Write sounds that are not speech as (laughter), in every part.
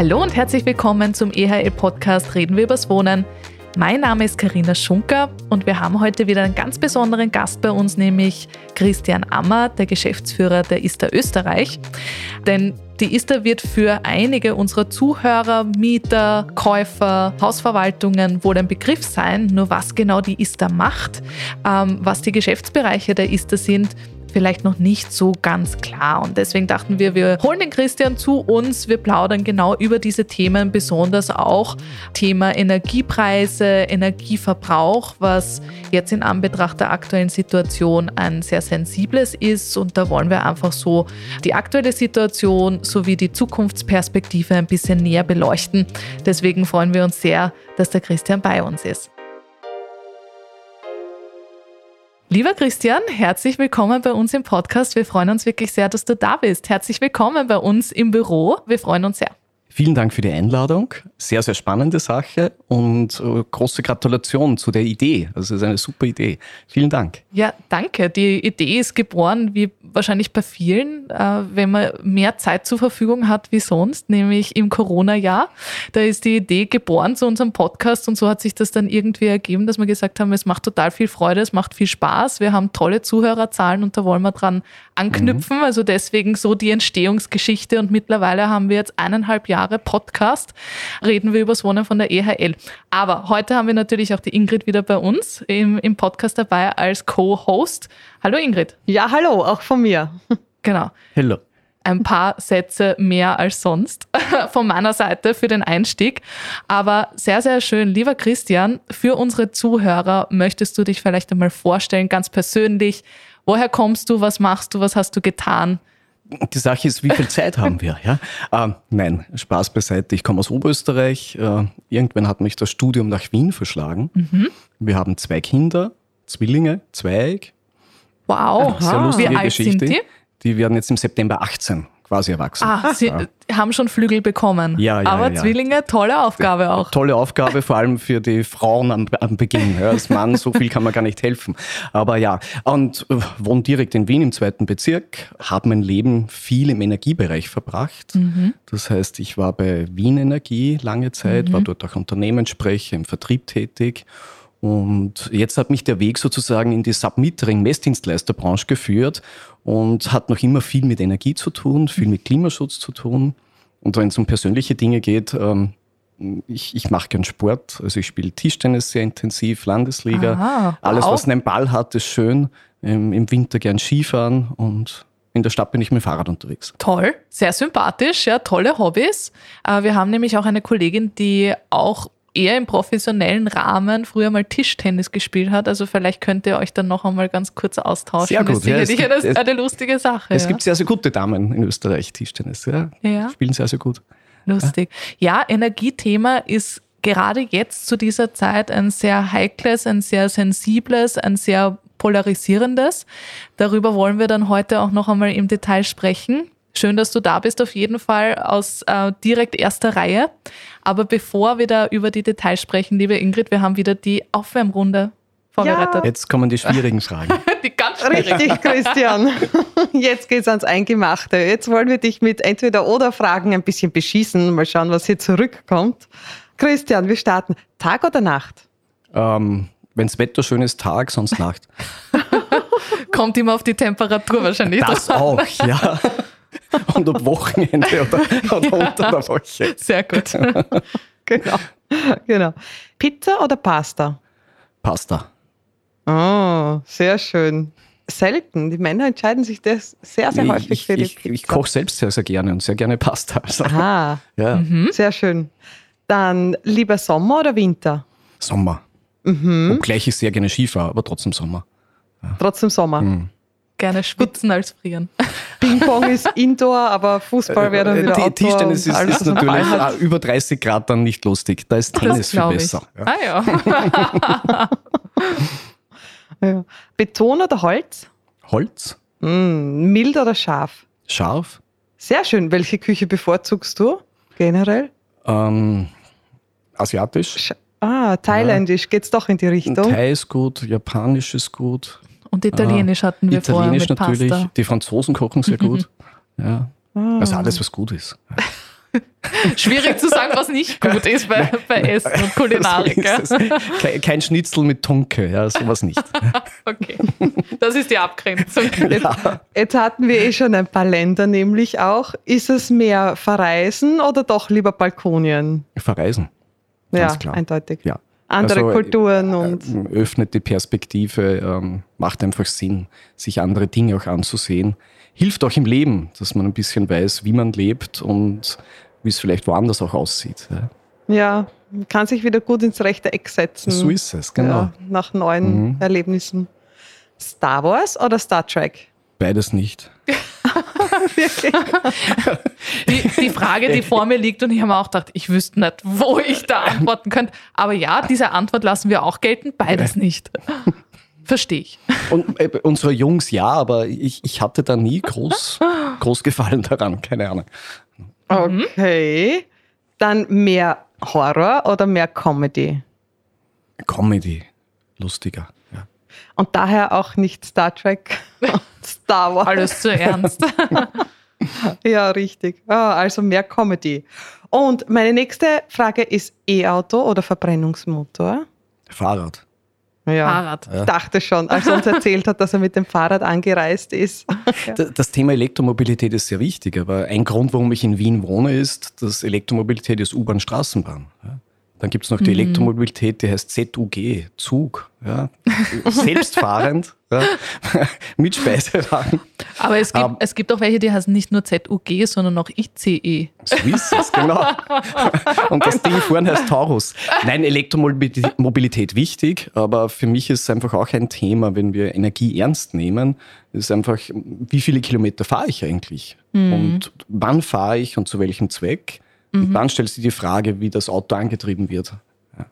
Hallo und herzlich willkommen zum EHL-Podcast Reden wir übers Wohnen. Mein Name ist Karina Schunker und wir haben heute wieder einen ganz besonderen Gast bei uns, nämlich Christian Ammer, der Geschäftsführer der ISTA Österreich. Denn die ISTA wird für einige unserer Zuhörer, Mieter, Käufer, Hausverwaltungen wohl ein Begriff sein. Nur was genau die ISTA macht, ähm, was die Geschäftsbereiche der ISTA sind, vielleicht noch nicht so ganz klar. Und deswegen dachten wir, wir holen den Christian zu uns, wir plaudern genau über diese Themen, besonders auch Thema Energiepreise, Energieverbrauch, was jetzt in Anbetracht der aktuellen Situation ein sehr sensibles ist. Und da wollen wir einfach so die aktuelle Situation sowie die Zukunftsperspektive ein bisschen näher beleuchten. Deswegen freuen wir uns sehr, dass der Christian bei uns ist. Lieber Christian, herzlich willkommen bei uns im Podcast. Wir freuen uns wirklich sehr, dass du da bist. Herzlich willkommen bei uns im Büro. Wir freuen uns sehr. Vielen Dank für die Einladung. Sehr, sehr spannende Sache und äh, große Gratulation zu der Idee. Also es ist eine super Idee. Vielen Dank. Ja, danke. Die Idee ist geboren, wie wahrscheinlich bei vielen, äh, wenn man mehr Zeit zur Verfügung hat wie sonst, nämlich im Corona-Jahr. Da ist die Idee geboren zu unserem Podcast und so hat sich das dann irgendwie ergeben, dass wir gesagt haben, es macht total viel Freude, es macht viel Spaß. Wir haben tolle Zuhörerzahlen und da wollen wir dran anknüpfen. Mhm. Also deswegen so die Entstehungsgeschichte und mittlerweile haben wir jetzt eineinhalb Jahre Jahre Podcast reden wir über das Wohnen von der EHL. Aber heute haben wir natürlich auch die Ingrid wieder bei uns im, im Podcast dabei als Co-Host. Hallo Ingrid. Ja, hallo, auch von mir. (laughs) Genau. Hallo ein paar Sätze mehr als sonst (laughs) von meiner Seite für den Einstieg. Aber sehr, sehr schön. Lieber Christian, für unsere Zuhörer möchtest du dich vielleicht einmal vorstellen, ganz persönlich. Woher kommst du? Was machst du? Was hast du getan? Die Sache ist, wie viel Zeit haben wir? Ja? Äh, nein, Spaß beiseite. Ich komme aus Oberösterreich. Äh, irgendwann hat mich das Studium nach Wien verschlagen. Mhm. Wir haben zwei Kinder, Zwillinge, zweig. Wow, sehr lustige wie alt Geschichte. sind die? Die werden jetzt im September 18 quasi erwachsen. Ah, Sie ja. haben schon Flügel bekommen. Ja, ja. Aber ja, Zwillinge, tolle Aufgabe auch. Tolle Aufgabe, vor allem für die Frauen am, am Beginn. Ja, als Mann, so viel kann man gar nicht helfen. Aber ja, und äh, wohne direkt in Wien im zweiten Bezirk, habe mein Leben viel im Energiebereich verbracht. Mhm. Das heißt, ich war bei Wien Energie lange Zeit, mhm. war dort auch Unternehmenssprecher, im Vertrieb tätig. Und jetzt hat mich der Weg sozusagen in die Submetering-Messdienstleisterbranche geführt und hat noch immer viel mit Energie zu tun, viel mit Klimaschutz zu tun. Und wenn es um persönliche Dinge geht, ähm, ich, ich mache gern Sport, also ich spiele Tischtennis sehr intensiv, Landesliga. Aha, Alles, was einen Ball hat, ist schön. Im Winter gern Skifahren und in der Stadt bin ich mit dem Fahrrad unterwegs. Toll, sehr sympathisch, ja, tolle Hobbys. Äh, wir haben nämlich auch eine Kollegin, die auch eher im professionellen Rahmen früher mal Tischtennis gespielt hat. Also vielleicht könnt ihr euch dann noch einmal ganz kurz austauschen. Sehr gut. Das ist sicherlich ja, gibt, eine, eine, lustige Sache. Es ja. gibt sehr, sehr gute Damen in Österreich, Tischtennis. Ja, ja. Spielen sehr, sehr gut. Lustig. Ja, Energiethema ist gerade jetzt zu dieser Zeit ein sehr heikles, ein sehr sensibles, ein sehr polarisierendes. Darüber wollen wir dann heute auch noch einmal im Detail sprechen. Schön, dass du da bist, auf jeden Fall aus äh, direkt erster Reihe. Aber bevor wir da über die Details sprechen, liebe Ingrid, wir haben wieder die Aufwärmrunde vorbereitet. Ja. Jetzt kommen die schwierigen Fragen. (laughs) die ganz schwierigen. Richtig, Christian. (laughs) Jetzt geht's ans Eingemachte. Jetzt wollen wir dich mit entweder oder Fragen ein bisschen beschießen. Mal schauen, was hier zurückkommt. Christian, wir starten. Tag oder Nacht? Ähm, Wenns Wetter schön ist, Tag, sonst Nacht. (laughs) Kommt immer auf die Temperatur wahrscheinlich. Das dran. auch, ja. (laughs) und am Wochenende oder, oder unter der Woche. (laughs) Sehr gut. (laughs) genau. genau. Pizza oder Pasta? Pasta. Oh, sehr schön. Selten. Die Männer entscheiden sich das sehr, sehr häufig ich, für die ich, Pizza. Ich koche selbst sehr, sehr gerne und sehr gerne Pasta. Also, Aha. Ja. Mhm. Sehr schön. Dann lieber Sommer oder Winter? Sommer. Mhm. Obgleich ich sehr gerne Skifahre, aber trotzdem Sommer. Ja. Trotzdem Sommer. Mhm. Gerne schwitzen als frieren. (laughs) Ping-Pong ist Indoor, aber Fußball wäre dann wieder Die, Outdoor. Tischtennis ist, ist natürlich über 30 Grad dann nicht lustig. Da ist Tennis viel besser. Ja. Ah ja. (laughs) ja. Beton oder Holz? Holz. Mm, mild oder scharf? Scharf. Sehr schön. Welche Küche bevorzugst du generell? Ähm, asiatisch. Sch ah, thailändisch. Ja. Geht es doch in die Richtung? Thai ist gut, japanisch ist gut. Und Italienisch hatten wir Italienisch vorher mit natürlich. Pasta. Die Franzosen kochen sehr gut. Ja. Ah. Also alles, was gut ist. (laughs) Schwierig zu sagen, was nicht gut ist bei, bei Essen und Kulinarik. So kein, kein, Schnitzel mit Tunke, ja, sowas nicht. (laughs) Okay, das ist die Abgrenzung. (laughs) Ja. Jetzt hatten wir eh schon ein paar Länder, nämlich auch. Ist es mehr Verreisen oder doch lieber Balkonien? Verreisen. ja, klar. eindeutig. Ja. Andere also, Kulturen und. Äh, öffnet die Perspektive, ähm, macht einfach Sinn, sich andere Dinge auch anzusehen hilft auch im Leben, dass man ein bisschen weiß, wie man lebt und wie es vielleicht woanders auch aussieht. Ja, kann sich wieder gut ins rechte Eck setzen. So ist es, genau. Ja, nach neuen mhm. Erlebnissen. Star Wars oder Star Trek? Beides nicht. (laughs) die, die, Frage, die vor mir liegt, und ich habe mir auch gedacht, ich wüsste nicht, wo ich da antworten könnte. Aber ja, diese Antwort lassen wir auch gelten, beides nicht. Verstehe ich. Und äh, unsere Jungs ja, aber ich, ich hatte da nie groß, groß Gefallen daran, keine Ahnung. Okay. Dann mehr Horror oder mehr Comedy? Comedy. Lustiger, ja. Und daher auch nicht Star Trek, (laughs) Star Wars. Alles zu ernst. (laughs) ja, richtig. Ah, also mehr Comedy. Und meine nächste Frage ist E-Auto oder Verbrennungsmotor? Fahrrad. Ja, Fahrrad. Ich dachte schon, als er uns erzählt hat, dass er mit dem Fahrrad angereist ist. (laughs) Das Thema Elektromobilität ist sehr wichtig, aber ein Grund, warum ich in Wien wohne, ist, dass Elektromobilität ist U-Bahn-Straßenbahn. Dann gibt es noch die mhm. Elektromobilität, die heißt ZUG, Zug. Ja. (laughs) Selbstfahrend, ja. (laughs) mit Speisewagen. Aber es gibt, um, es gibt auch welche, die heißen nicht nur ZUG, sondern auch ICE. So ist es, genau. (laughs) Und das Ding vorne heißt Taurus. Nein, Elektromobilität wichtig, aber für mich ist es einfach auch ein Thema, wenn wir Energie ernst nehmen, ist einfach, wie viele Kilometer fahre ich eigentlich? Mhm. Und wann fahre ich und zu welchem Zweck? Mhm. Und dann stellst du die Frage, wie das Auto angetrieben wird. Ja.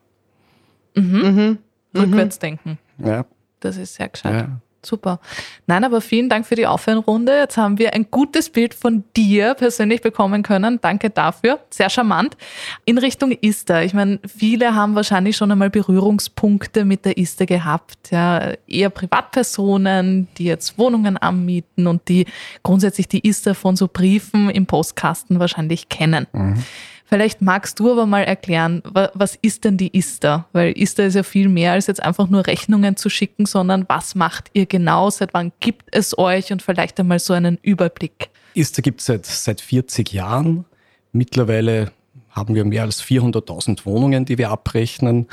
Mhm. Mhm. Rückwärts denken. Ja. Das ist sehr gescheit. Ja. Super. Nein, aber vielen Dank für die Aufwärmrunde. Jetzt haben wir ein gutes Bild von dir persönlich bekommen können. Danke dafür. Sehr charmant. In Richtung Ista. Ich meine, viele haben wahrscheinlich schon einmal Berührungspunkte mit der Ista gehabt. Ja, eher Privatpersonen, die jetzt Wohnungen anmieten und die grundsätzlich die Ista von so Briefen im Postkasten wahrscheinlich kennen. Mhm. Vielleicht magst du aber mal erklären, was ist denn die ISTA? Weil ISTA ist ja viel mehr als jetzt einfach nur Rechnungen zu schicken, sondern was macht ihr genau? Seit wann gibt es euch? Und vielleicht einmal so einen Überblick. ISTA gibt es seit, seit 40 Jahren. Mittlerweile haben wir mehr als 400.000 Wohnungen, die wir abrechnen.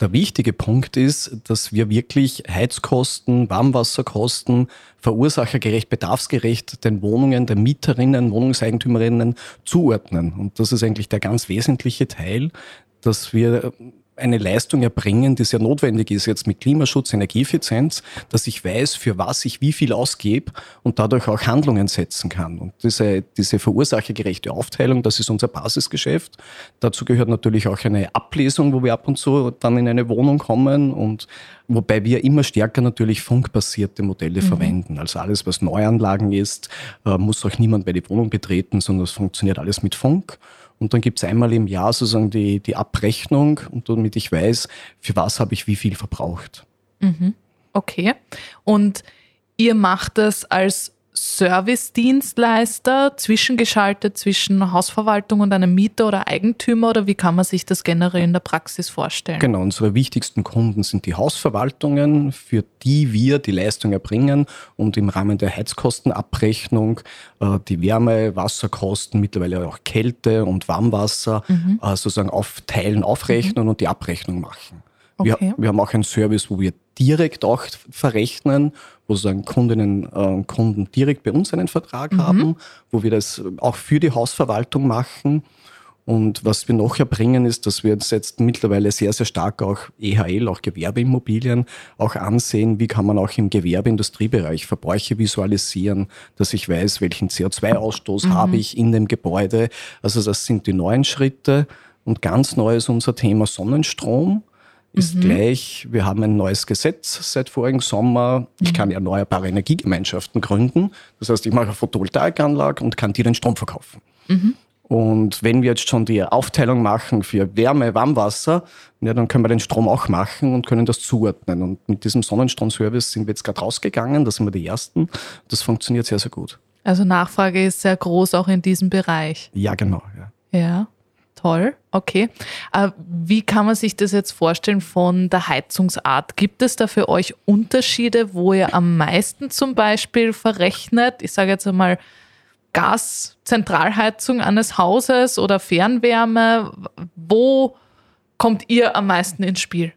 Der wichtige Punkt ist, dass wir wirklich Heizkosten, Warmwasserkosten verursachergerecht, bedarfsgerecht den Wohnungen der Mieterinnen, Wohnungseigentümerinnen zuordnen. Und das ist eigentlich der ganz wesentliche Teil, dass wir eine Leistung erbringen, die sehr notwendig ist jetzt mit Klimaschutz, Energieeffizienz, dass ich weiß, für was ich wie viel ausgebe und dadurch auch Handlungen setzen kann. Und diese, diese verursachergerechte Aufteilung, das ist unser Basisgeschäft. Dazu gehört natürlich auch eine Ablesung, wo wir ab und zu dann in eine Wohnung kommen und wobei wir immer stärker natürlich funkbasierte Modelle mhm. verwenden. Also alles, was Neuanlagen ist, äh, muss auch niemand bei die Wohnung betreten, sondern es funktioniert alles mit Funk. Und dann gibt es einmal im Jahr sozusagen die, die Abrechnung, und damit ich weiß, für was habe ich wie viel verbraucht. Mhm. Okay. Und ihr macht das als Service-Dienstleister zwischengeschaltet zwischen Hausverwaltung und einem Mieter oder Eigentümer oder wie kann man sich das generell in der Praxis vorstellen? Genau, unsere wichtigsten Kunden sind die Hausverwaltungen, für die wir die Leistung erbringen und im Rahmen der Heizkostenabrechnung äh, die Wärme, Wasserkosten, mittlerweile auch Kälte und Warmwasser mhm. äh, sozusagen aufteilen, aufrechnen mhm. und die Abrechnung machen. Okay. Wir, wir, haben auch einen Service, wo wir direkt auch verrechnen, wo sozusagen Kundinnen und äh, Kunden direkt bei uns einen Vertrag mhm. haben, wo wir das auch für die Hausverwaltung machen. Und was wir noch erbringen, ist, dass wir uns jetzt mittlerweile sehr, sehr stark auch EHL, auch Gewerbeimmobilien, auch ansehen, wie kann man auch im Gewerbeindustriebereich Verbräuche visualisieren, dass ich weiß, welchen CO2-Ausstoß mhm. habe ich in dem Gebäude. Also das sind die neuen Schritte. Und ganz neu ist unser Thema Sonnenstrom ist mhm. gleich, wir haben ein neues Gesetz seit vorigen Sommer. Ich mhm. kann erneuerbare Energiegemeinschaften gründen. Das heißt, ich mache eine Photovoltaikanlage und kann dir den Strom verkaufen. Mhm. Und wenn wir jetzt schon die Aufteilung machen für Wärme, Warmwasser, ja, dann können wir den Strom auch machen und können das zuordnen. Und mit diesem Sonnenstromservice sind wir jetzt gerade rausgegangen, da sind wir die Ersten. Das funktioniert sehr, sehr gut. Also Nachfrage ist sehr groß auch in diesem Bereich. Ja, genau. Ja. Ja, toll. Okay. Äh, wie kann man sich das jetzt vorstellen von der Heizungsart? Gibt es da für euch Unterschiede, wo ihr am meisten zum Beispiel verrechnet? Ich sage jetzt einmal Gaszentralheizung eines Hauses oder Fernwärme. Wo kommt ihr am meisten ins Spiel?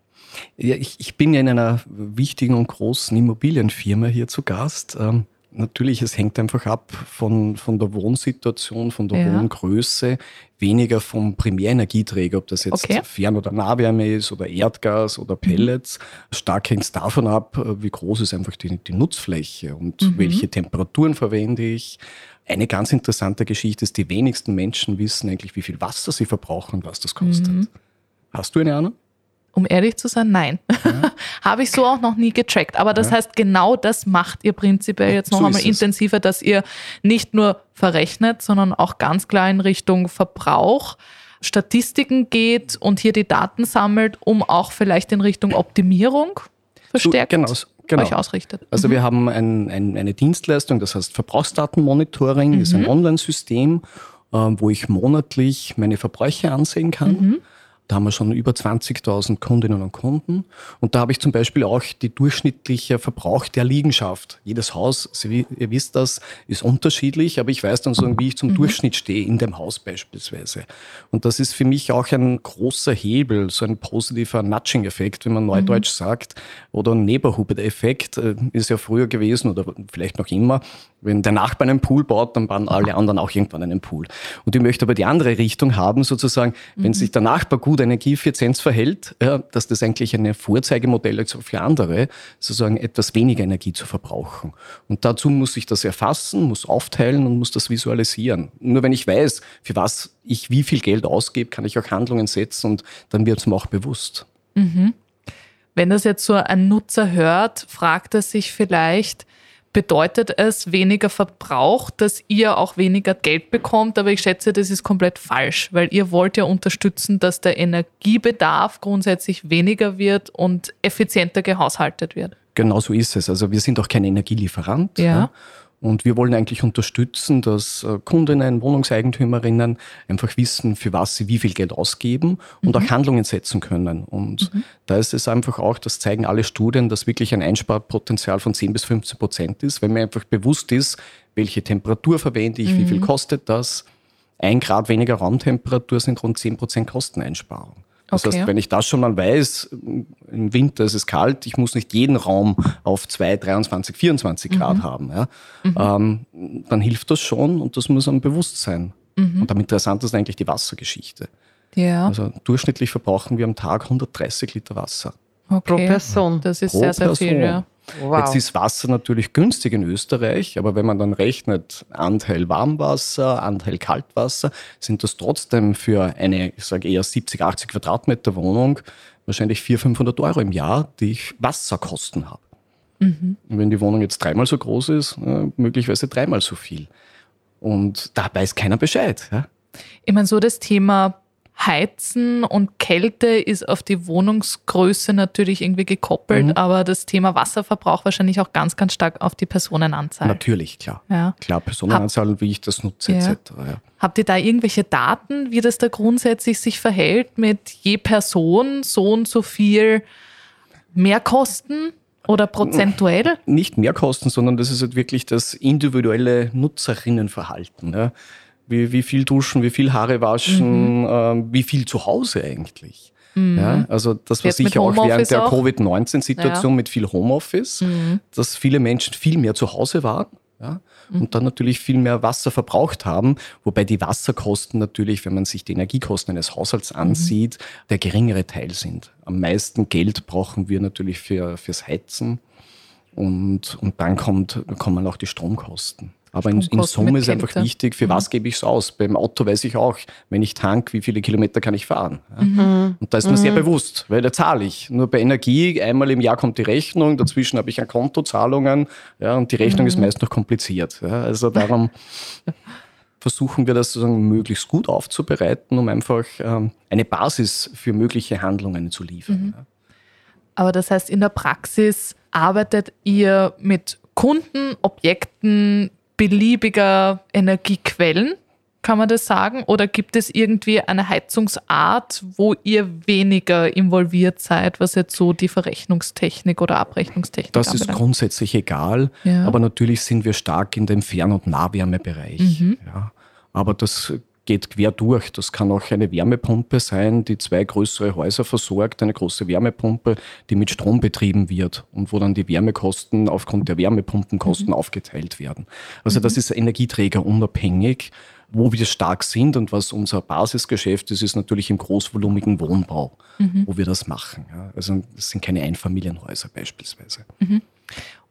Ja, ich, ich bin ja in einer wichtigen und großen Immobilienfirma hier zu Gast. Ähm, natürlich, es hängt einfach ab von, von der Wohnsituation, von der ja. Wohngröße, weniger vom Primärenergieträger, ob das jetzt okay. Fern- oder Nahwärme ist oder Erdgas oder Pellets. Mhm. Stark hängt es davon ab, wie groß ist einfach die, die Nutzfläche und mhm. welche Temperaturen verwende ich. Eine ganz interessante Geschichte ist, die wenigsten Menschen wissen eigentlich, wie viel Wasser sie verbrauchen und was das kostet. Mhm. Hast du eine Ahnung? Um ehrlich zu sein, nein. Ja. (laughs) Habe ich so auch noch nie getrackt. Aber das ja. heißt, genau das macht ihr prinzipiell jetzt noch so einmal intensiver, dass ihr nicht nur verrechnet, sondern auch ganz klar in Richtung Verbrauch, Statistiken geht und hier die Daten sammelt, um auch vielleicht in Richtung Optimierung verstärkt so, genau, genau. euch ausrichtet. Also mhm. wir haben ein, ein, eine Dienstleistung, das heißt Verbrauchsdatenmonitoring, mhm. ist ein mhm. Online-System, äh, wo ich monatlich meine Verbräuche ansehen kann. Mhm. Da haben wir schon über 20.000 Kundinnen und Kunden. Und da habe ich zum Beispiel auch die durchschnittliche Verbrauch der Liegenschaft. Jedes Haus, Sie, ihr wisst das, ist unterschiedlich, aber ich weiß dann so, wie ich zum mhm. Durchschnitt stehe in dem Haus beispielsweise. Und das ist für mich auch ein großer Hebel, so ein positiver Nudging-Effekt, wie man neudeutsch mhm. sagt, oder ein Neighborhood-Effekt äh, ist ja früher gewesen oder vielleicht noch immer. Wenn der Nachbar einen Pool baut, dann bauen alle anderen auch irgendwann einen Pool. Und ich möchte aber die andere Richtung haben, sozusagen, wenn mhm. sich der Nachbar gut Energieeffizienz verhält, ja, dass das eigentlich ein Vorzeigemodell ist für andere, sozusagen etwas weniger Energie zu verbrauchen. Und dazu muss ich das erfassen, muss aufteilen und muss das visualisieren. Nur wenn ich weiß, für was ich wie viel Geld ausgebe, kann ich auch Handlungen setzen und dann wird es mir auch bewusst. Mhm. Wenn das jetzt so ein Nutzer hört, fragt er sich vielleicht, bedeutet es weniger Verbrauch, dass ihr auch weniger Geld bekommt. Aber ich schätze, das ist komplett falsch, weil ihr wollt ja unterstützen, dass der Energiebedarf grundsätzlich weniger wird und effizienter gehaushaltet wird. Genau so ist es. Also wir sind auch kein Energielieferant. Ja. ja. Und wir wollen eigentlich unterstützen, dass äh, Kundinnen, Wohnungseigentümerinnen einfach wissen, für was sie wie viel Geld ausgeben und mhm. auch Handlungen setzen können. Und mhm. da ist es einfach auch, das zeigen alle Studien, dass wirklich ein Einsparpotenzial von 10 bis 15 Prozent ist, wenn mir einfach bewusst ist, welche Temperatur verwende ich, mhm. wie viel mhm. kostet das. Ein Grad weniger Raumtemperatur sind rund 10 Prozent Kosteneinsparung. Das okay. heißt, wenn ich das schon mal weiß, im Winter ist es kalt, ich muss nicht jeden Raum auf 2, 23, 24 Grad mhm. haben, ja, mhm. ähm, dann hilft das schon und das muss einem bewusst sein. Mhm. Und am interessantesten ist eigentlich die Wassergeschichte. Ja. Also durchschnittlich verbrauchen wir am Tag 130 Liter Wasser. Okay. Pro Person. Das ist Pro sehr, sehr Person. viel, ja. Wow. Jetzt ist Wasser natürlich günstig in Österreich, aber wenn man dann rechnet, Anteil Warmwasser, Anteil Kaltwasser, sind das trotzdem für eine, ich sage eher 70, 80 Quadratmeter Wohnung wahrscheinlich 400, 500 Euro im Jahr, die ich Wasserkosten habe. Mhm. Und wenn die Wohnung jetzt dreimal so groß ist, äh, möglicherweise dreimal so viel. Und da weiß keiner Bescheid. Ja? Ich meine, so das Thema Heizen und Kälte ist auf die Wohnungsgröße natürlich irgendwie gekoppelt, mhm. aber das Thema Wasserverbrauch wahrscheinlich auch ganz, ganz stark auf die Personenanzahl. Natürlich, klar. Ja. Klar, Personenanzahl und wie ich das nutze, ja. etc. Ja. Habt ihr da irgendwelche Daten, wie das da grundsätzlich sich verhält mit je Person so und so viel Mehrkosten? Oder prozentuell? Nicht Mehrkosten, sondern das ist halt wirklich das individuelle Nutzerinnenverhalten. Ja wie, wie viel duschen, wie viel Haare waschen, mhm. ähm, wie viel zu Hause eigentlich. Mhm. Ja, also das war Jetzt sicher auch während der Covid-19-Situation ja. mit viel Homeoffice, mhm. dass viele Menschen viel mehr zu Hause waren. Ja, mhm. und dann natürlich viel mehr Wasser verbraucht haben, wobei die Wasserkosten natürlich, wenn man sich die Energiekosten eines Haushalts mhm. ansieht, der geringere Teil sind. Am meisten Geld brauchen wir natürlich für, fürs Heizen und, und dann kommt, kommen auch die Stromkosten. Aber in, in Summe ist einfach wichtig, für mhm. was gebe ich es aus? Beim Auto weiß ich auch, wenn ich tank, wie viele Kilometer kann ich fahren? Ja? Mhm. Und da ist mir mhm. sehr bewusst, weil da zahle ich. Nur bei Energie, einmal im Jahr kommt die Rechnung, dazwischen habe ich ein Kontozahlungen ja, und die Rechnung ist mhm. meist noch kompliziert. Ja? Also darum (laughs) versuchen wir das sozusagen möglichst gut aufzubereiten, um einfach ähm, eine Basis für mögliche Handlungen zu liefern. Mhm. Aber das heißt, in der Praxis arbeitet ihr mit Kunden, Objekten, beliebiger Energiequellen Kann man das sagen? Oder gibt es irgendwie eine Heizungsart, wo ihr weniger involviert seid, was jetzt so die Verrechnungstechnik oder Abrechnungstechnik Das anbelangt? ist grundsätzlich egal, ja. aber natürlich sind wir stark in dem Fern- und Nahwärmebereich. Mhm. Ja. Aber das geht quer durch. Das kann auch eine Wärmepumpe sein, die zwei größere Häuser versorgt, eine große Wärmepumpe, die mit Strom betrieben wird und wo dann die Wärmekosten aufgrund der Wärmepumpenkosten mhm. aufgeteilt werden. Also mhm. das ist energieträgerunabhängig. Wo wir stark sind und was unser Basisgeschäft ist, ist natürlich im großvolumigen Wohnbau, mhm. wo wir das machen. Also es sind keine Einfamilienhäuser beispielsweise.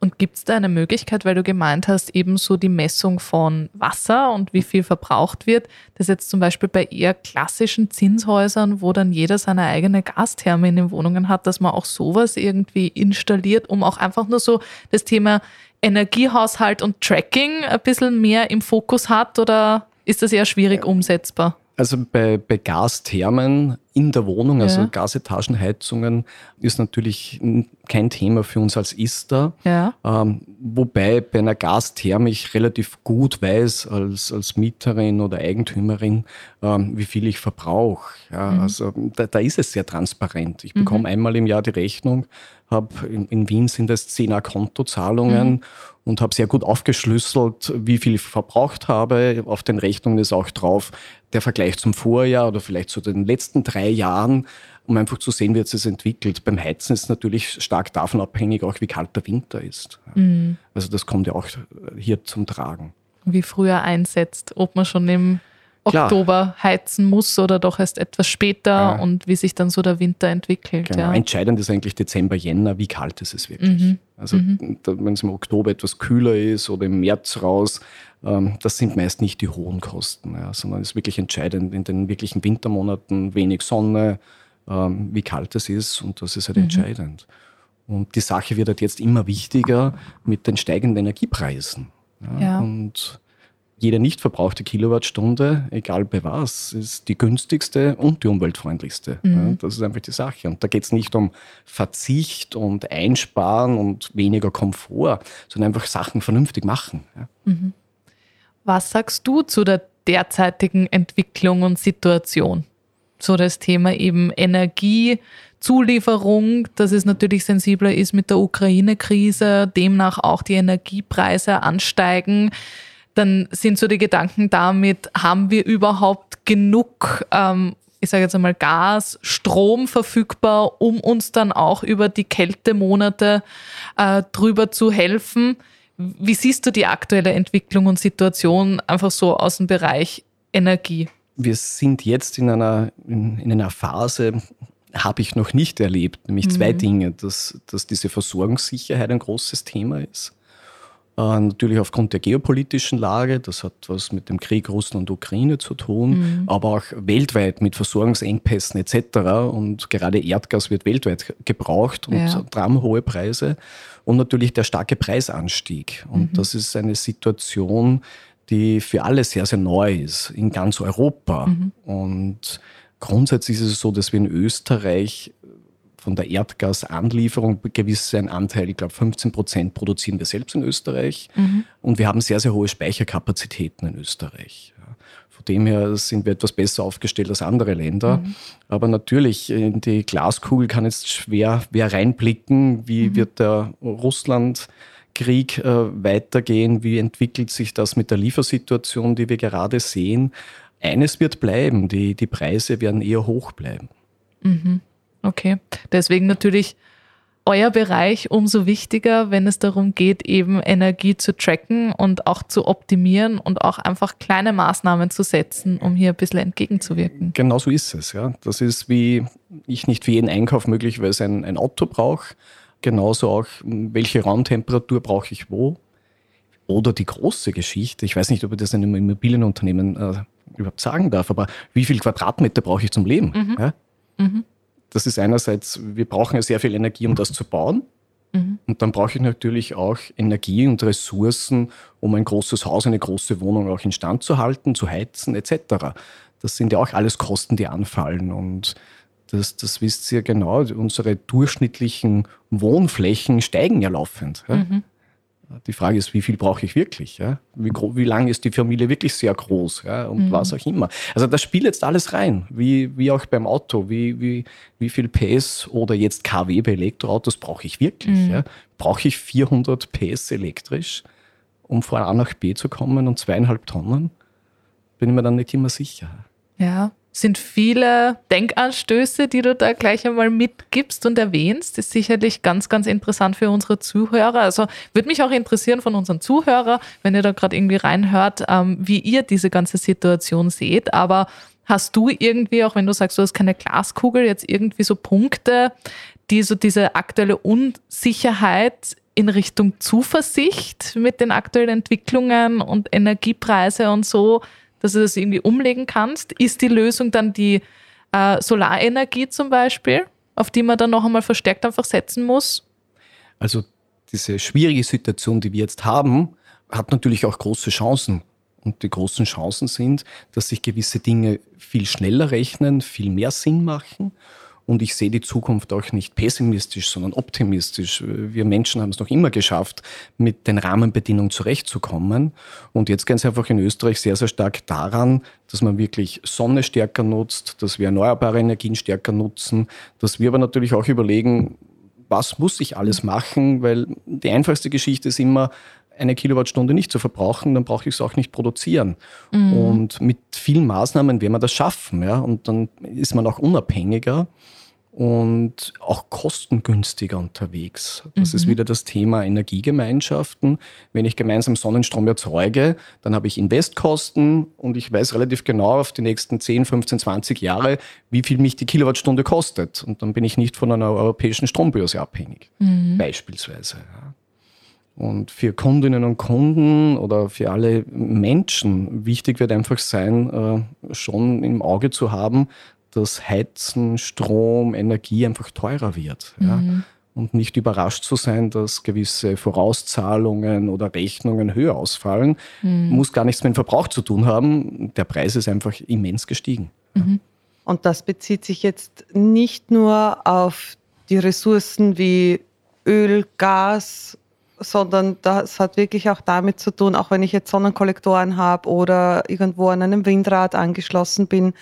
Und gibt es da eine Möglichkeit, weil du gemeint hast, ebenso die Messung von Wasser und wie viel verbraucht wird, dass jetzt zum Beispiel bei eher klassischen Zinshäusern, wo dann jeder seine eigene Gastherme in den Wohnungen hat, dass man auch sowas irgendwie installiert, um auch einfach nur so das Thema Energiehaushalt und Tracking ein bisschen mehr im Fokus hat oder ist das eher schwierig umsetzbar? Also bei, bei Gasthermen in der Wohnung, also ja. Gasetagenheizungen, ist natürlich kein Thema für uns als ISTA. Ja. Ähm, wobei bei einer Gastherme ich relativ gut weiß als, als Mieterin oder Eigentümerin, ähm, wie viel ich verbrauche. Ja, mhm. Also da, da, ist es sehr transparent. Ich bekomme mhm. einmal im Jahr die Rechnung, habe in, in, Wien sind es 10 Kontozahlungen mhm. und habe sehr gut aufgeschlüsselt, wie viel ich verbraucht habe. Auf den Rechnungen ist auch drauf der Vergleich zum Vorjahr oder vielleicht zu den letzten drei Jahren, um einfach zu sehen, wie es sich entwickelt. Beim Heizen ist es natürlich stark davon abhängig, auch wie kalt der Winter ist. Mhm. Also das kommt ja auch hier zum Tragen. Wie früher einsetzt, ob man schon im Klar. Oktober heizen muss oder doch erst etwas später ja. und wie sich dann so der Winter entwickelt. Genau. Ja. Entscheidend ist eigentlich Dezember, Jänner, wie kalt ist es wirklich. Mhm. Also mhm. wenn es im Oktober etwas kühler ist oder im März raus, ähm, das sind meist nicht die hohen Kosten, ja, sondern es ist wirklich entscheidend in den wirklichen Wintermonaten, wenig Sonne, ähm, wie kalt es ist und das ist halt mhm. entscheidend. Und die Sache wird halt jetzt immer wichtiger mit den steigenden Energiepreisen. Und jede nicht verbrauchte Kilowattstunde, egal bei was, ist die günstigste und die umweltfreundlichste. Mhm. Ja, das ist einfach die Sache. Und da geht es nicht um Verzicht und Einsparen und weniger Komfort, sondern einfach Sachen vernünftig machen. Ja. Mhm. Was sagst du zu der derzeitigen Entwicklung und Situation? So das Thema eben Energiezulieferung, dass es natürlich sensibler ist mit der Ukraine-Krise, demnach auch die Energiepreise ansteigen dann sind so die Gedanken damit, haben wir überhaupt genug, ähm, ich sage jetzt einmal Gas, Strom verfügbar, um uns dann auch über die Kältemonate äh, drüber zu helfen. Wie siehst du die aktuelle Entwicklung und Situation einfach so aus dem Bereich Energie? Wir sind jetzt in einer, in, in einer Phase, habe ich noch nicht erlebt, nämlich mhm. zwei Dinge, dass, dass diese Versorgungssicherheit ein großes Thema ist äh, natürlich aufgrund der geopolitischen Lage, das hat was mit dem Krieg Russland und Ukraine zu tun, mhm. aber auch weltweit mit Versorgungsengpässen etc. Und gerade Erdgas wird weltweit gebraucht und ja. hohe Preise. Und natürlich der starke Preisanstieg. Und mhm. das ist eine Situation, die für alle sehr, sehr neu ist, in ganz Europa. Mhm. Und grundsätzlich ist es so, dass wir in Österreich von der Erdgasanlieferung gewissen Anteil, ich glaube 15 Prozent produzieren wir selbst in Österreich. Mhm. Und wir haben sehr, sehr hohe Speicherkapazitäten in Österreich. Von dem her sind wir etwas besser aufgestellt als andere Länder. Mhm. Aber natürlich, in die Glaskugel kann jetzt schwer wer reinblicken, wie mhm. wird der Russland-Krieg äh, weitergehen, wie entwickelt sich das mit der Liefersituation, die wir gerade sehen. Eines wird bleiben, die, die Preise werden eher hoch bleiben. Mhm. Okay, deswegen natürlich euer Bereich umso wichtiger, wenn es darum geht, eben Energie zu tracken und auch zu optimieren und auch einfach kleine Maßnahmen zu setzen, um hier ein bisschen entgegenzuwirken. Genau so ist es, ja. Das ist wie ich nicht für jeden Einkauf möglicherweise ein, ein Auto brauche, genauso auch, welche Raumtemperatur brauche ich wo. Oder die große Geschichte, ich weiß nicht, ob ich das in einem Immobilienunternehmen äh, überhaupt sagen darf, aber wie viel Quadratmeter brauche ich zum Leben? Mhm. Ja? Mhm das ist einerseits, wir brauchen ja sehr viel Energie, um das zu bauen. Mhm. Und dann brauche ich natürlich auch Energie und Ressourcen, um ein großes Haus, eine große Wohnung auch instand zu halten, zu heizen etc. Das sind ja auch alles Kosten, die anfallen. Und das, das wisst ihr genau, unsere durchschnittlichen Wohnflächen steigen ja laufend. Ja? Mhm. Die Frage ist, wie viel brauche ich wirklich? Ja? Wie, wie lang ist die Familie wirklich sehr groß? Ja? Und mhm. was auch immer. Also das spielt jetzt alles rein, wie, wie auch beim Auto. Wie, wie, wie viel PS oder jetzt KW bei Elektroautos brauche ich wirklich? Mhm. Ja? Brauche ich 400 PS elektrisch, um von A nach B zu kommen und zweieinhalb Tonnen? Bin ich mir dann nicht immer sicher. Ja, sind viele Denkanstöße, die du da gleich einmal mitgibst und erwähnst. Ist sicherlich ganz, ganz interessant für unsere Zuhörer. Also würde mich auch interessieren von unseren Zuhörern, wenn ihr da gerade irgendwie reinhört, ähm, wie ihr diese ganze Situation seht. Aber hast du irgendwie, auch wenn du sagst, du hast keine Glaskugel, jetzt irgendwie so Punkte, die so diese aktuelle Unsicherheit in Richtung Zuversicht mit den aktuellen Entwicklungen und Energiepreise und so dass du das irgendwie umlegen kannst. Ist die Lösung dann die äh, Solarenergie zum Beispiel, auf die man dann noch einmal verstärkt einfach setzen muss? Also diese schwierige Situation, die wir jetzt haben, hat natürlich auch große Chancen. Und die großen Chancen sind, dass sich gewisse Dinge viel schneller rechnen, viel mehr Sinn machen und ich sehe die Zukunft auch nicht pessimistisch, sondern optimistisch. Wir Menschen haben es noch immer geschafft, mit den Rahmenbedingungen zurechtzukommen. Und jetzt geht es einfach in Österreich sehr, sehr stark daran, dass man wirklich Sonne stärker nutzt, dass wir erneuerbare Energien stärker nutzen, dass wir aber natürlich auch überlegen, was muss ich alles machen, weil die einfachste Geschichte ist immer, eine Kilowattstunde nicht zu verbrauchen, dann brauche ich es auch nicht produzieren. Mhm. Und mit vielen Maßnahmen werden wir das schaffen. Ja? Und dann ist man auch unabhängiger und auch kostengünstiger unterwegs. Das mhm. ist wieder das Thema Energiegemeinschaften. Wenn ich gemeinsam Sonnenstrom erzeuge, dann habe ich Investkosten und ich weiß relativ genau auf die nächsten 10, 15, 20 Jahre, wie viel mich die Kilowattstunde kostet. Und dann bin ich nicht von einer europäischen Strombörse abhängig, mhm. beispielsweise. Ja. Und für Kundinnen und Kunden oder für alle Menschen wichtig wird einfach sein, äh, schon im Auge zu haben, dass Heizen, Strom, Energie einfach teurer wird. Mhm. Ja? Und nicht überrascht zu sein, dass gewisse Vorauszahlungen oder Rechnungen höher ausfallen, mhm. muss gar nichts mit dem Verbrauch zu tun haben. Der Preis ist einfach immens gestiegen. Mhm. Und das bezieht sich jetzt nicht nur auf die Ressourcen wie Öl, Gas, sondern das hat wirklich auch damit zu tun, auch wenn ich jetzt Sonnenkollektoren habe oder irgendwo an einem Windrad angeschlossen bin,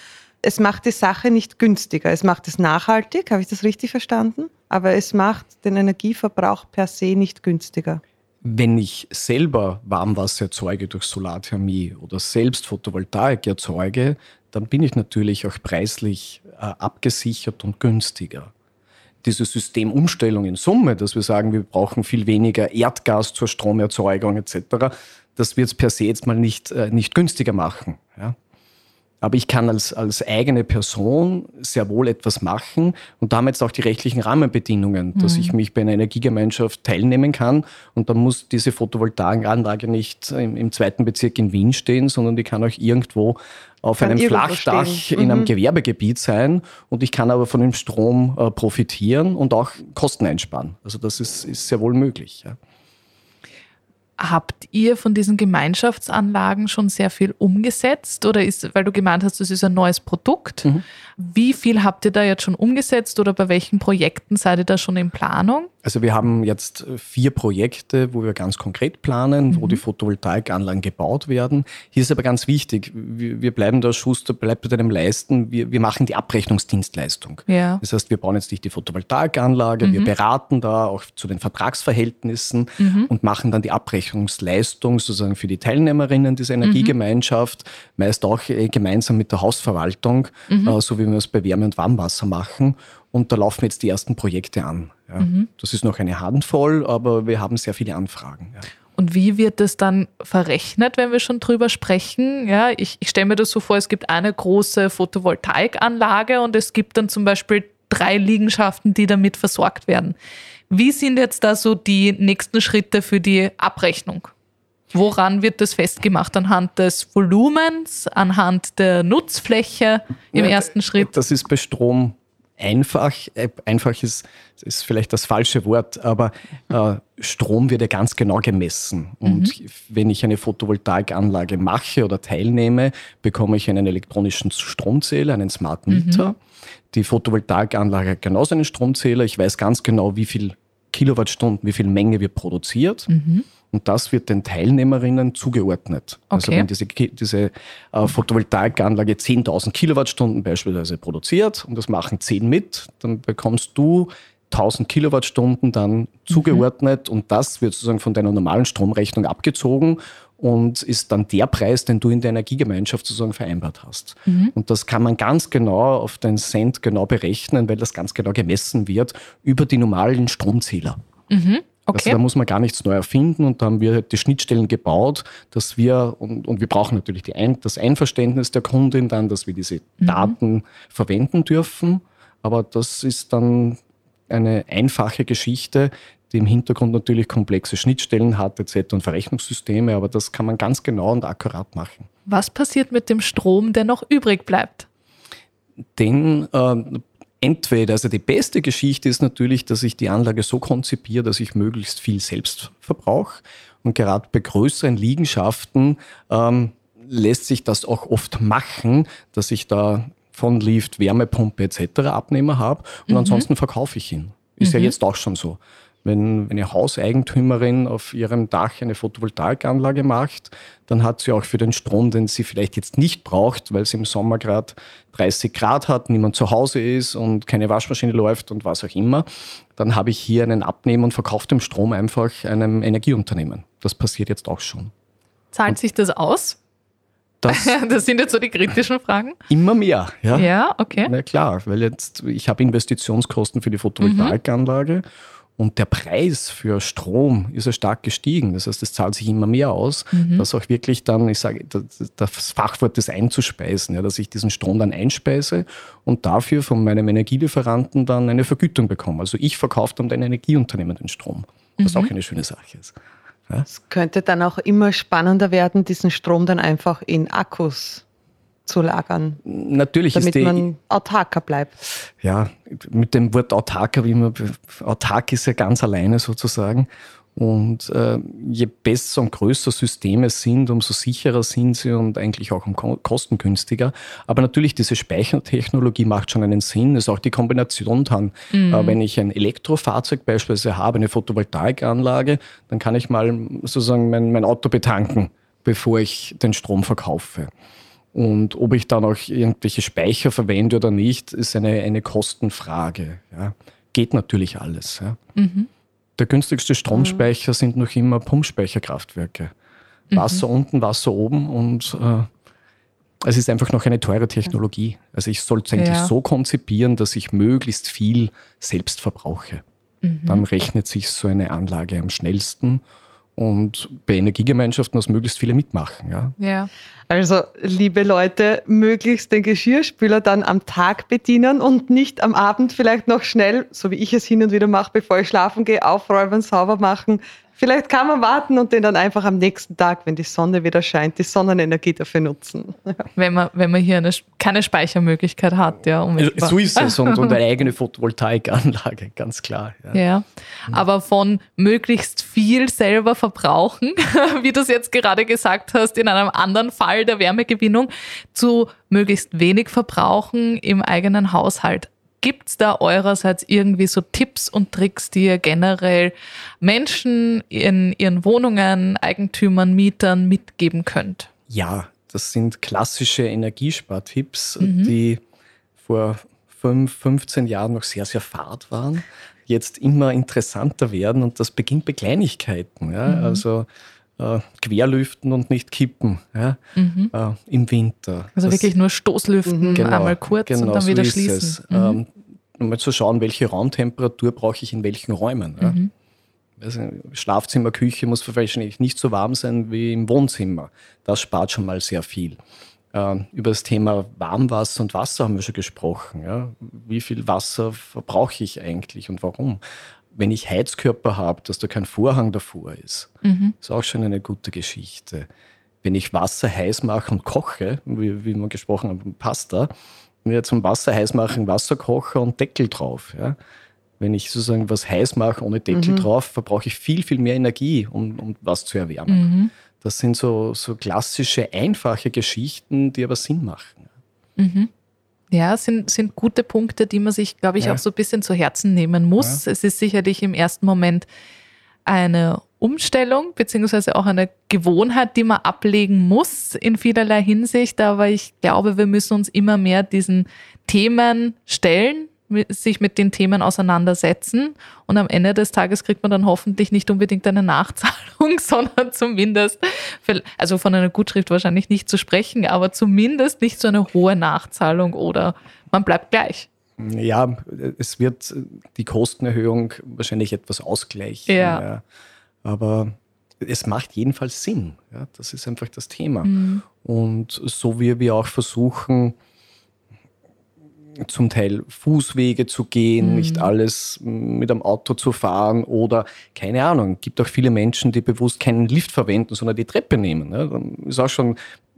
es macht die Sache nicht günstiger. Es macht es nachhaltig, habe ich das richtig verstanden? Aber es macht den Energieverbrauch per se nicht günstiger. Wenn ich selber Warmwasser erzeuge durch Solarthermie oder selbst Photovoltaik erzeuge, dann bin ich natürlich auch preislich äh, abgesichert und günstiger. Diese Systemumstellung in Summe, dass wir sagen, wir brauchen viel weniger Erdgas zur Stromerzeugung etc., das wird es per se jetzt mal nicht, äh, nicht günstiger machen. Ja? Aber ich kann als, als eigene Person sehr wohl etwas machen und damit jetzt auch die rechtlichen Rahmenbedingungen, dass mhm. ich mich bei einer Energiegemeinschaft teilnehmen kann. Und dann muss diese Photovoltaikanlage nicht im, im, zweiten Bezirk in Wien stehen, sondern die kann auch irgendwo auf kann einem Flachdach stehen. in einem mhm. Gewerbegebiet sein. Und ich kann aber von dem Strom äh, profitieren und auch Kosten einsparen. Also das ist, ist sehr wohl möglich. Ja. Habt ihr von diesen Gemeinschaftsanlagen schon sehr viel umgesetzt oder ist, weil du gemeint hast, das ist ein neues Produkt? Mhm. Wie viel habt ihr da jetzt schon umgesetzt oder bei welchen Projekten seid ihr da schon in Planung? Also wir haben jetzt vier Projekte, wo wir ganz konkret planen, mhm. wo die Photovoltaikanlagen gebaut werden. Hier ist aber ganz wichtig, wir, bleiben da Schuster, bleibt bei deinem Leisten, wir, wir machen die Abrechnungsdienstleistung. Ja. Das heißt, wir bauen jetzt nicht die Photovoltaikanlage, mhm. wir beraten da auch zu den Vertragsverhältnissen mhm. und machen dann die Abrechnungsleistung sozusagen für die Teilnehmerinnen dieser mhm. Energiegemeinschaft, meist auch äh, gemeinsam mit der Hausverwaltung, mhm. äh, so wie wir es bei Wärme und Warmwasser machen. Und da laufen jetzt die ersten Projekte an. Ja. Mhm. Das ist noch eine Handvoll, aber wir haben sehr viele Anfragen. Ja. Und wie wird das dann verrechnet, wenn wir schon drüber sprechen? Ja, ich, ich stelle mir das so vor, es gibt eine große Photovoltaikanlage und es gibt dann zum Beispiel drei Liegenschaften, die damit versorgt werden. Wie sind jetzt da so die nächsten Schritte für die Abrechnung? Woran wird das festgemacht? Anhand des Volumens, anhand der Nutzfläche im ja, ersten Schritt? Das ist bei Strom einfach. Äh, einfach ist, ist vielleicht das falsche Wort, aber äh, Strom wird ja ganz genau gemessen. Und mhm. wenn ich eine Photovoltaikanlage mache oder teilnehme, bekomme ich einen elektronischen Stromzähler, einen Smart Meter. Mhm. Die Photovoltaikanlage hat genauso einen Stromzähler. Ich weiß ganz genau, wie viel Kilowattstunden, wie viel Menge wird produziert. Mhm. Und das wird den Teilnehmerinnen zugeordnet. Also Okay. wenn diese, diese äh, Photovoltaikanlage 10.000 Kilowattstunden beispielsweise produziert und das machen 10 mit, dann bekommst du 1000 Kilowattstunden dann zugeordnet und das wird sozusagen von deiner normalen Stromrechnung abgezogen und ist dann der Preis, den du in der Energiegemeinschaft sozusagen vereinbart hast. Und das kann man ganz genau auf den Cent genau berechnen, weil das ganz genau gemessen wird über die normalen Stromzähler. Also Okay. da muss man gar nichts neu erfinden und da haben wir die Schnittstellen gebaut, dass wir, und, und wir brauchen natürlich Ein, das Einverständnis der Kundin dann, dass wir diese Daten verwenden dürfen. Aber das ist dann eine einfache Geschichte, die im Hintergrund natürlich komplexe Schnittstellen hat etc. und Verrechnungssysteme, aber das kann man ganz genau und akkurat machen. Was passiert mit dem Strom, der noch übrig bleibt? Denn äh, entweder, also die beste Geschichte ist natürlich, dass ich die Anlage so konzipiere, dass ich möglichst viel selbst verbrauche. Und gerade bei größeren Liegenschaften ähm, lässt sich das auch oft machen, dass ich da von Lift, Wärmepumpe etc. Abnehmer habe und ansonsten verkaufe ich ihn. Ist ja jetzt auch schon so. Wenn eine Hauseigentümerin auf ihrem Dach eine Photovoltaikanlage macht, dann hat sie auch für den Strom, den sie vielleicht jetzt nicht braucht, weil sie im Sommer gerade 30 Grad hat, niemand zu Hause ist und keine Waschmaschine läuft und was auch immer, dann habe ich hier einen Abnehmer und verkaufe den Strom einfach einem Energieunternehmen. Das passiert jetzt auch schon. Zahlt sich das aus? Das (laughs) Das sind jetzt so die kritischen Fragen. immer mehr. Ja, Ja, okay. Na klar, weil jetzt, ich habe Investitionskosten für die Photovoltaikanlage und der Preis für Strom ist ja stark gestiegen. Das heißt, es zahlt sich immer mehr aus, dass auch wirklich dann, ich sage, das, Fachwort ist einzuspeisen, ja, dass ich diesen Strom dann einspeise und dafür von meinem Energielieferanten dann eine Vergütung bekomme. Also ich verkaufe dann dein Energieunternehmen den Strom, was auch eine schöne Sache ist. Es könnte dann auch immer spannender werden, diesen Strom dann einfach in Akkus zu lagern, Natürlich damit ist die, man autarker bleibt. ja, mit dem Wort autark habe ich immer, autark ist ja ganz alleine sozusagen. Und äh, je besser und größer Systeme sind, umso sicherer sind sie und eigentlich auch um ko- kostengünstiger. Aber natürlich, diese Speichertechnologie macht schon einen Sinn. Es ist auch die Kombination dann. Äh, wenn ich ein Elektrofahrzeug beispielsweise habe, eine Photovoltaikanlage, dann kann ich mal sozusagen mein, mein Auto betanken, bevor ich den Strom verkaufe. Und ob ich dann auch irgendwelche Speicher verwende oder nicht, ist eine, eine Kostenfrage. Ja. Geht natürlich alles. Ja. Der günstigste Stromspeicher sind noch immer Pumpspeicherkraftwerke. Wasser unten, Wasser oben und äh, es ist einfach noch eine teure Technologie. Also ich sollte es eigentlich Ja. so konzipieren, dass ich möglichst viel selbst verbrauche. Dann rechnet sich so eine Anlage am schnellsten und bei Energiegemeinschaften, dass möglichst viele mitmachen. Ja. Ja. Also, liebe Leute, möglichst den Geschirrspüler dann am Tag bedienen und nicht am Abend vielleicht noch schnell, so wie ich es hin und wieder mache, bevor ich schlafen gehe, aufräumen, sauber machen. Vielleicht kann man warten und den dann einfach am nächsten Tag, wenn die Sonne wieder scheint, die Sonnenenergie dafür nutzen. (laughs) Wenn man, wenn man hier eine, keine Speichermöglichkeit hat, ja. Um Also, So ist es und, und (laughs) eine eigene Photovoltaikanlage, ganz klar. Ja. Ja, aber von möglichst viel selber verbrauchen, (laughs) wie du es jetzt gerade gesagt hast, in einem anderen Fall der Wärmegewinnung, zu möglichst wenig verbrauchen im eigenen Haushalt. Gibt es da eurerseits irgendwie so Tipps und Tricks, die ihr generell Menschen in ihren Wohnungen, Eigentümern, Mietern mitgeben könnt? Ja, das sind klassische Energiespartipps, die vor fünf, 15 Jahren noch sehr, sehr fad waren, jetzt immer interessanter werden und das beginnt bei Kleinigkeiten. Ja? Also äh, querlüften und nicht kippen ja? äh, im Winter. Also Das- wirklich nur Stoßlüften, einmal kurz und genau dann so wieder ist schließen. Es. Ähm, um mal zu schauen, welche Raumtemperatur brauche ich in welchen Räumen. Ja? Also Schlafzimmer, Küche muss wahrscheinlich nicht so warm sein wie im Wohnzimmer. Das spart schon mal sehr viel. Ähm, über das Thema Warmwasser und Wasser haben wir schon gesprochen. Ja? Wie viel Wasser verbrauche ich eigentlich und warum? Wenn ich Heizkörper habe, dass da kein Vorhang davor ist, ist auch schon eine gute Geschichte. Wenn ich Wasser heiß mache und koche, wie, wie wir gesprochen haben, Pasta, wenn wir zum Wasser heiß machen, Wasserkocher und Deckel drauf. Ja? Wenn ich sozusagen was heiß mache ohne Deckel drauf, verbrauche ich viel, viel mehr Energie, um, um was zu erwärmen. Das sind so, so klassische, einfache Geschichten, die aber Sinn machen. Ja, sind, sind gute Punkte, die man sich, glaube ich, Ja. auch so ein bisschen zu Herzen nehmen muss. Es ist sicherlich im ersten Moment eine Umstellung beziehungsweise auch eine Gewohnheit, die man ablegen muss in vielerlei Hinsicht. Aber ich glaube, wir müssen uns immer mehr diesen Themen stellen, sich mit den Themen auseinandersetzen und am Ende des Tages kriegt man dann hoffentlich nicht unbedingt eine Nachzahlung, (laughs) sondern zumindest, also von einer Gutschrift wahrscheinlich nicht zu sprechen, aber zumindest nicht so eine hohe Nachzahlung oder man bleibt gleich. Ja, es wird die Kostenerhöhung wahrscheinlich etwas ausgleichen. Ja. ja. Aber es macht jedenfalls Sinn. Ja, das ist einfach das Thema. Mhm. Und so wie wir auch versuchen, zum Teil Fußwege zu gehen, mhm. nicht alles mit einem Auto zu fahren oder keine Ahnung. Es gibt auch viele Menschen, die bewusst keinen Lift verwenden, sondern die Treppe nehmen. Ja. Das ist auch schon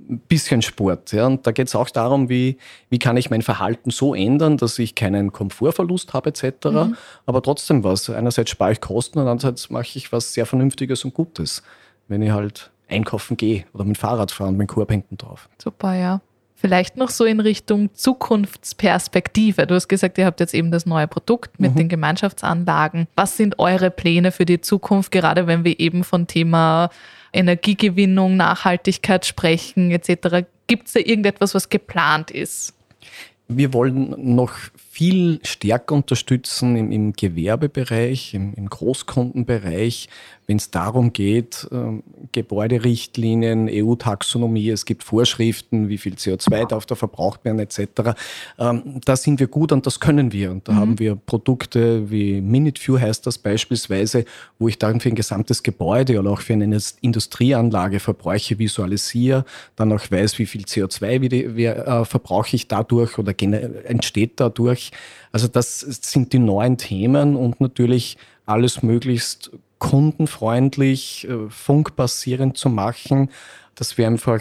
ein bisschen Sport. Ja. Und da geht es auch darum, wie, wie kann ich mein Verhalten so ändern, dass ich keinen Komfortverlust habe etc., mhm. aber trotzdem was. Einerseits spare ich Kosten und andererseits mache ich was sehr Vernünftiges und Gutes, wenn ich halt einkaufen gehe oder mit dem Fahrrad fahren, mit dem Korb hinten drauf. Super, ja. Vielleicht noch so in Richtung Zukunftsperspektive. Du hast gesagt, ihr habt jetzt eben das neue Produkt mit mhm. den Gemeinschaftsanlagen. Was sind eure Pläne für die Zukunft, gerade wenn wir eben von Thema Energiegewinnung, Nachhaltigkeit sprechen etc.? Gibt es da irgendetwas, was geplant ist? Wir wollen noch viel stärker unterstützen im, im Gewerbebereich, im, im, Großkundenbereich, wenn es darum geht, äh, Gebäuderichtlinien, EU-Taxonomie, es gibt Vorschriften, wie viel CO2 darf da verbraucht werden etc. Ähm, da sind wir gut und das können wir. Und da mhm. haben wir Produkte wie MinuteView heißt das beispielsweise, wo ich dann für ein gesamtes Gebäude oder auch für eine Industrieanlage Verbräuche visualisiere, dann auch weiß, wie viel CO2 wie, wie, äh, verbrauche ich dadurch oder entsteht dadurch. Also das sind die neuen Themen und natürlich alles möglichst kundenfreundlich, äh, funkbasierend zu machen, dass wir einfach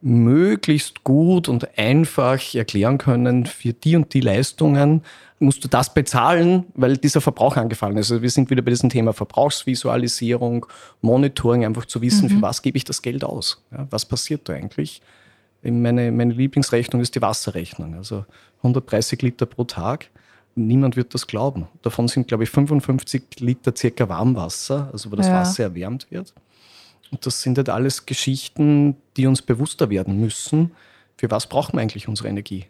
möglichst gut und einfach erklären können, für die und die Leistungen musst du das bezahlen, weil dieser Verbrauch angefallen ist. Also wir sind wieder bei diesem Thema Verbrauchsvisualisierung, Monitoring, einfach zu wissen, mhm. für was gebe ich das Geld aus? Ja, was passiert da eigentlich? Meine, meine Lieblingsrechnung ist die Wasserrechnung. Also 130 Liter pro Tag. Niemand wird das glauben. Davon sind, glaube ich, 55 Liter circa Warmwasser, also wo das ja. Wasser erwärmt wird. Und das sind halt alles Geschichten, die uns bewusster werden müssen. Für was brauchen wir eigentlich unsere Energie?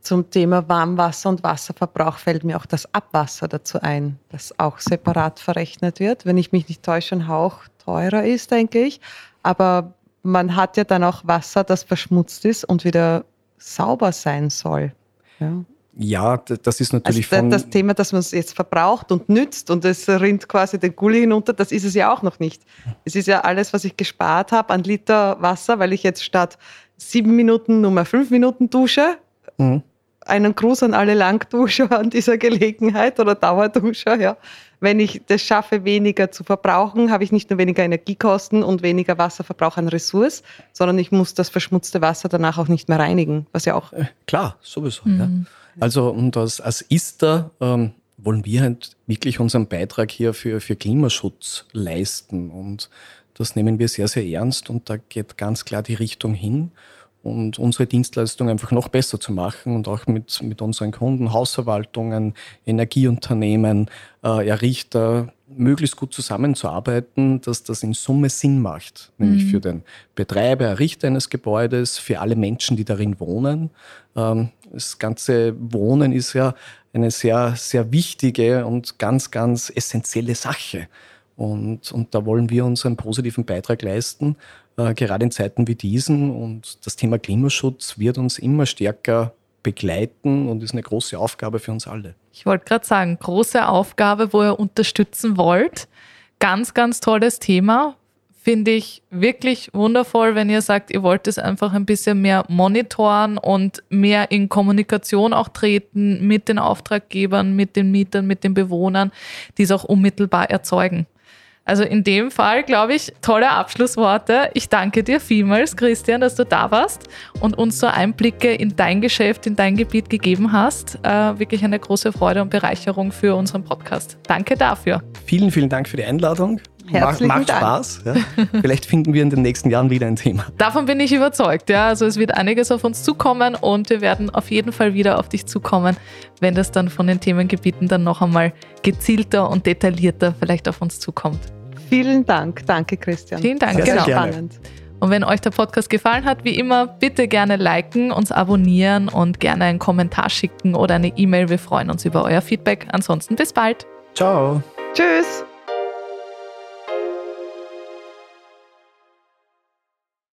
Zum Thema Warmwasser und Wasserverbrauch fällt mir auch das Abwasser dazu ein, das auch separat verrechnet wird. Wenn ich mich nicht täusche, ein Hauch teurer ist, denke ich. Aber man hat ja dann auch Wasser, das verschmutzt ist und wieder sauber sein soll. Ja. Ja, das ist natürlich also von das Thema, dass man es jetzt verbraucht und nützt und es rinnt quasi den Gully hinunter, das ist es ja auch noch nicht. Es ist ja alles, was ich gespart habe an Liter Wasser, weil ich jetzt statt sieben Minuten nur mal fünf Minuten dusche. Mhm. Einen Gruß an alle Langduscher an dieser Gelegenheit oder Dauerduscher, ja. Wenn ich das schaffe, weniger zu verbrauchen, habe ich nicht nur weniger Energiekosten und weniger Wasserverbrauch an Ressource, sondern ich muss das verschmutzte Wasser danach auch nicht mehr reinigen, was ja auch. Äh, klar, sowieso. Mhm. Ja. Also und als, als ISTA ähm, wollen wir halt wirklich unseren Beitrag hier für, für Klimaschutz leisten. Und das nehmen wir sehr, sehr ernst und da geht ganz klar die Richtung hin und unsere Dienstleistung einfach noch besser zu machen und auch mit, mit unseren Kunden, Hausverwaltungen, Energieunternehmen, äh, Errichter möglichst gut zusammenzuarbeiten, dass das in Summe Sinn macht, nämlich mhm. für den Betreiber, Errichter eines Gebäudes, für alle Menschen, die darin wohnen. Ähm, das ganze Wohnen ist ja eine sehr, sehr wichtige und ganz, ganz essentielle Sache. Und, und da wollen wir unseren positiven Beitrag leisten äh, gerade in Zeiten wie diesen. Und das Thema Klimaschutz wird uns immer stärker begleiten und ist eine große Aufgabe für uns alle. Ich wollte gerade sagen, große Aufgabe, wo ihr unterstützen wollt. Ganz, ganz tolles Thema. Finde ich wirklich wundervoll, wenn ihr sagt, ihr wollt es einfach ein bisschen mehr monitoren und mehr in Kommunikation auch treten mit den Auftraggebern, mit den Mietern, mit den Bewohnern, die es auch unmittelbar erzeugen. Also in dem Fall, glaube ich, tolle Abschlussworte. Ich danke dir vielmals, Christian, dass du da warst und uns so Einblicke in dein Geschäft, in dein Gebiet gegeben hast. Äh, wirklich eine große Freude und Bereicherung für unseren Podcast. Danke dafür. Vielen, vielen Dank für die Einladung. Herzlichen macht Dank. Spaß. Ja. Vielleicht finden wir in den nächsten Jahren wieder ein Thema. Davon bin ich überzeugt, ja. Also es wird einiges auf uns zukommen und wir werden auf jeden Fall wieder auf dich zukommen, wenn das dann von den Themengebieten dann noch einmal gezielter und detaillierter vielleicht auf uns zukommt. Vielen Dank. Danke, Christian. Vielen Dank. Sehr, sehr genau. gerne. Spannend. Und wenn euch der Podcast gefallen hat, wie immer, bitte gerne liken, uns abonnieren und gerne einen Kommentar schicken oder eine E-Mail. Wir freuen uns über euer Feedback. Ansonsten bis bald. Ciao. Tschüss.